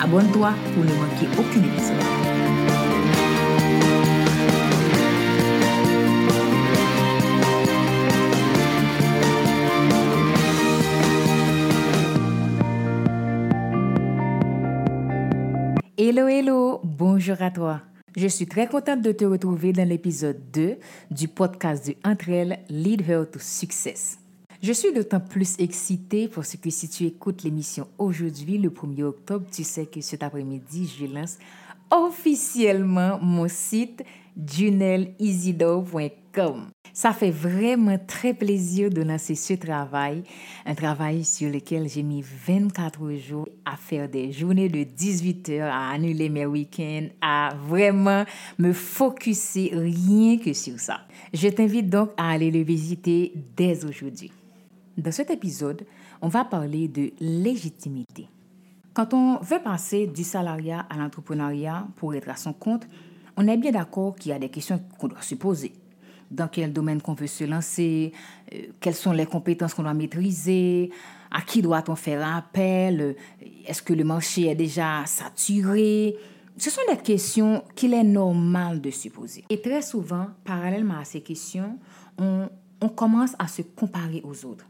Abonne-toi pour ne manquer aucun épisode. Hello, hello, bonjour à toi. Je suis très contente de te retrouver dans l'épisode 2 du podcast de Entre elles, Lead Her to Success. Je suis d'autant plus excitée parce que si tu écoutes l'émission aujourd'hui, le 1er octobre, tu sais que cet après-midi, je lance officiellement mon site junelisidore.com. Ça fait vraiment très plaisir de lancer ce travail, un travail sur lequel j'ai mis 24 jours à faire des journées de 18 heures, à annuler mes week-ends, à vraiment me focuser rien que sur ça. Je t'invite donc à aller le visiter dès aujourd'hui. Dans cet épisode, on va parler de légitimité. Quand on veut passer du salariat à l'entrepreneuriat pour être à son compte, on est bien d'accord qu'il y a des questions qu'on doit se poser. Dans quel domaine qu'on veut se lancer, euh, quelles sont les compétences qu'on doit maîtriser, à qui doit-on faire appel, euh, est-ce que le marché est déjà saturé? Ce sont des questions qu'il est normal de se poser. Et très souvent, parallèlement à ces questions, on, on commence à se comparer aux autres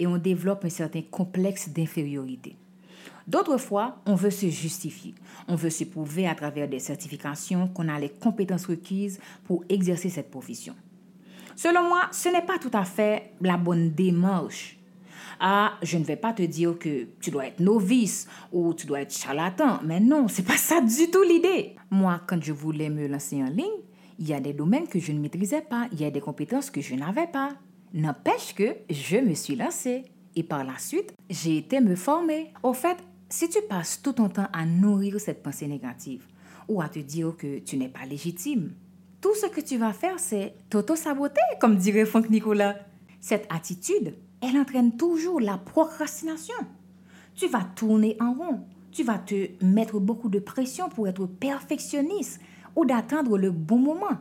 et on développe un certain complexe d'infériorité. D'autres fois, on veut se justifier. On veut se prouver à travers des certifications qu'on a les compétences requises pour exercer cette profession. Selon moi, ce n'est pas tout à fait la bonne démarche. Ah, je ne vais pas te dire que tu dois être novice ou tu dois être charlatan, mais non, c'est pas ça du tout l'idée. Moi, quand je voulais me lancer en ligne, il y a des domaines que je ne maîtrisais pas, il y a des compétences que je n'avais pas. N'empêche que je me suis lancée et par la suite, j'ai été me former. Au fait, si tu passes tout ton temps à nourrir cette pensée négative ou à te dire que tu n'es pas légitime, tout ce que tu vas faire, c'est t'auto-saboter, comme dirait Franck Nicolas. Cette attitude, elle entraîne toujours la procrastination. Tu vas tourner en rond. Tu vas te mettre beaucoup de pression pour être perfectionniste ou d'attendre le bon moment.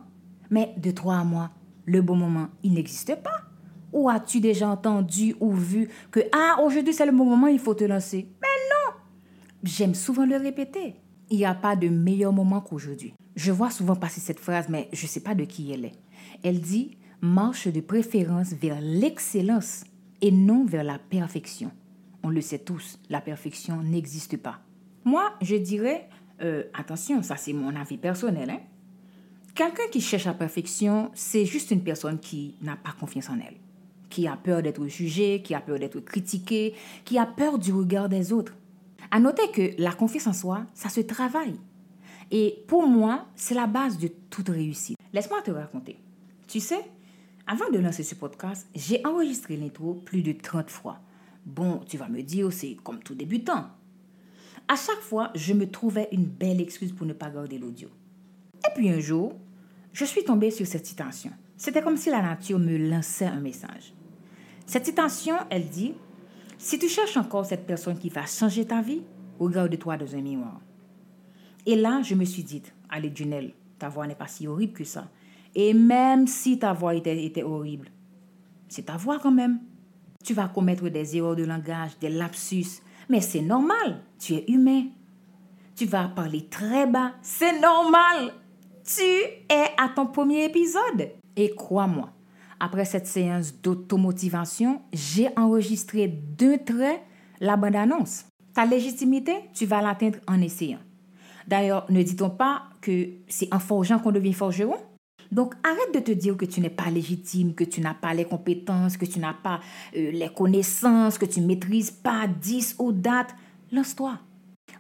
Mais de toi à moi, le bon moment, il n'existe pas. Ou as-tu déjà entendu ou vu que ah aujourd'hui c'est le bon moment, il faut te lancer? Mais non J'aime souvent le répéter. Il n'y a pas de meilleur moment qu'aujourd'hui. Je vois souvent passer cette phrase, mais je ne sais pas de qui elle est. Elle dit marche de préférence vers l'excellence et non vers la perfection. On le sait tous, la perfection n'existe pas. Moi, je dirais, euh, attention, ça c'est mon avis personnel. Hein? Quelqu'un qui cherche la perfection, c'est juste une personne qui n'a pas confiance en elle qui a peur d'être jugé, qui a peur d'être critiqué, qui a peur du regard des autres. À noter que la confiance en soi, ça se travaille. Et pour moi, c'est la base de toute réussite. Laisse-moi te raconter. Tu sais, avant de lancer ce podcast, j'ai enregistré l'intro plus de 30 fois. Bon, tu vas me dire, c'est comme tout débutant. À chaque fois, je me trouvais une belle excuse pour ne pas garder l'audio. Et puis un jour, je suis tombée sur cette citation. C'était comme si la nature me lançait un message. Cette citation, elle dit, si tu cherches encore cette personne qui va changer ta vie, regarde-toi dans un miroir. Et là, je me suis dit, allez Junelle, ta voix n'est pas si horrible que ça. Et même si ta voix était, était horrible, c'est ta voix quand même. Tu vas commettre des erreurs de langage, des lapsus, mais c'est normal, tu es humain. Tu vas parler très bas, c'est normal. Tu es à ton premier épisode. Et crois-moi, après cette séance d'automotivation, j'ai enregistré d'un trait la bande-annonce. Ta légitimité, tu vas l'atteindre en essayant. D'ailleurs, ne dit-on pas que c'est en forgeant qu'on devient forgeron? Donc arrête de te dire que tu n'es pas légitime, que tu n'as pas les compétences, que tu n'as pas euh, les connaissances, que tu maîtrises pas 10 ou dates. Lance-toi.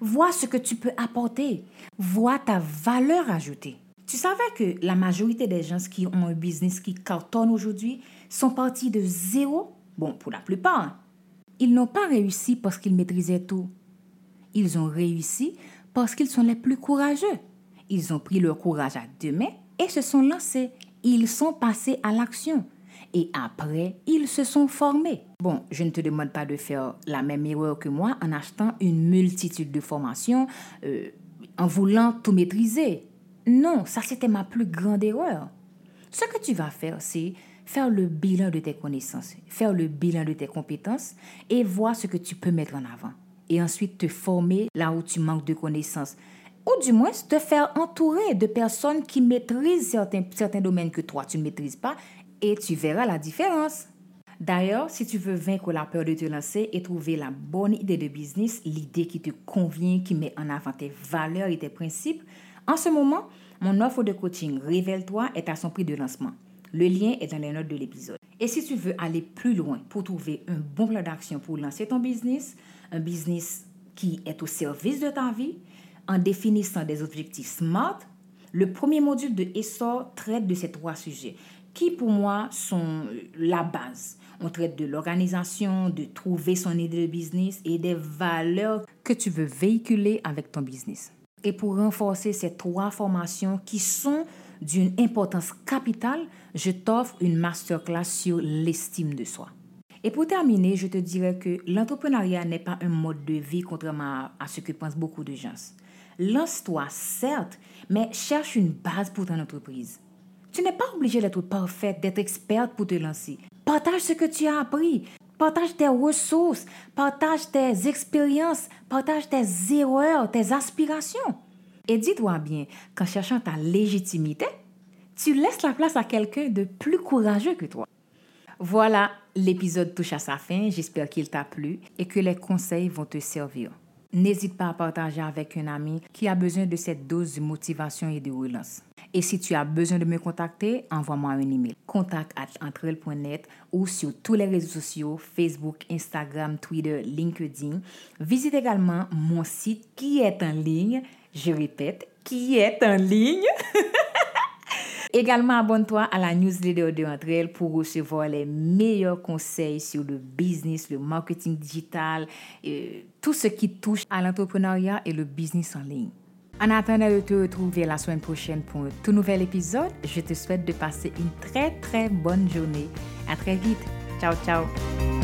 Vois ce que tu peux apporter. Vois ta valeur ajoutée. Tu savais que la majorité des gens qui ont un business qui cartonne aujourd'hui sont partis de zéro? Bon, pour la plupart. Hein. Ils n'ont pas réussi parce qu'ils maîtrisaient tout. Ils ont réussi parce qu'ils sont les plus courageux. Ils ont pris leur courage à deux mains et se sont lancés. Ils sont passés à l'action. Et après, ils se sont formés. Bon, je ne te demande pas de faire la même erreur que moi en achetant une multitude de formations, euh, en voulant tout maîtriser. Non, ça c'était ma plus grande erreur. Ce que tu vas faire, c'est faire le bilan de tes connaissances, faire le bilan de tes compétences et voir ce que tu peux mettre en avant. Et ensuite te former là où tu manques de connaissances ou du moins te faire entourer de personnes qui maîtrisent certains, certains domaines que toi, tu ne maîtrises pas, et tu verras la différence. D'ailleurs, si tu veux vaincre la peur de te lancer et trouver la bonne idée de business, l'idée qui te convient, qui met en avant tes valeurs et tes principes, en ce moment, mon offre de coaching Révèle-toi est à son prix de lancement. Le lien est dans les notes de l'épisode. Et si tu veux aller plus loin pour trouver un bon plan d'action pour lancer ton business, un business qui est au service de ta vie, en définissant des objectifs SMART, le premier module de ESSOR traite de ces trois sujets qui pour moi sont la base. On traite de l'organisation, de trouver son idée de business et des valeurs que tu veux véhiculer avec ton business. Et pour renforcer ces trois formations qui sont d'une importance capitale, je t'offre une masterclass sur l'estime de soi. Et pour terminer, je te dirais que l'entrepreneuriat n'est pas un mode de vie contrairement à ce que pensent beaucoup de gens. Lance-toi, certes, mais cherche une base pour ton entreprise. Tu n'es pas obligé d'être parfaite, d'être experte pour te lancer. Partage ce que tu as appris. Partage tes ressources, partage tes expériences, partage tes erreurs, tes aspirations. Et dis-toi bien qu'en cherchant ta légitimité, tu laisses la place à quelqu'un de plus courageux que toi. Voilà, l'épisode touche à sa fin. J'espère qu'il t'a plu et que les conseils vont te servir. N'hésite pas à partager avec un ami qui a besoin de cette dose de motivation et de relance. Et si tu as besoin de me contacter, envoie-moi un email. Contact at entrel.net ou sur tous les réseaux sociaux, Facebook, Instagram, Twitter, LinkedIn. Visite également mon site qui est en ligne. Je répète, qui est en ligne. Également, abonne-toi à la newsletter de Entre pour recevoir les meilleurs conseils sur le business, le marketing digital, et tout ce qui touche à l'entrepreneuriat et le business en ligne. En attendant de te retrouver la semaine prochaine pour un tout nouvel épisode, je te souhaite de passer une très très bonne journée. À très vite. Ciao, ciao.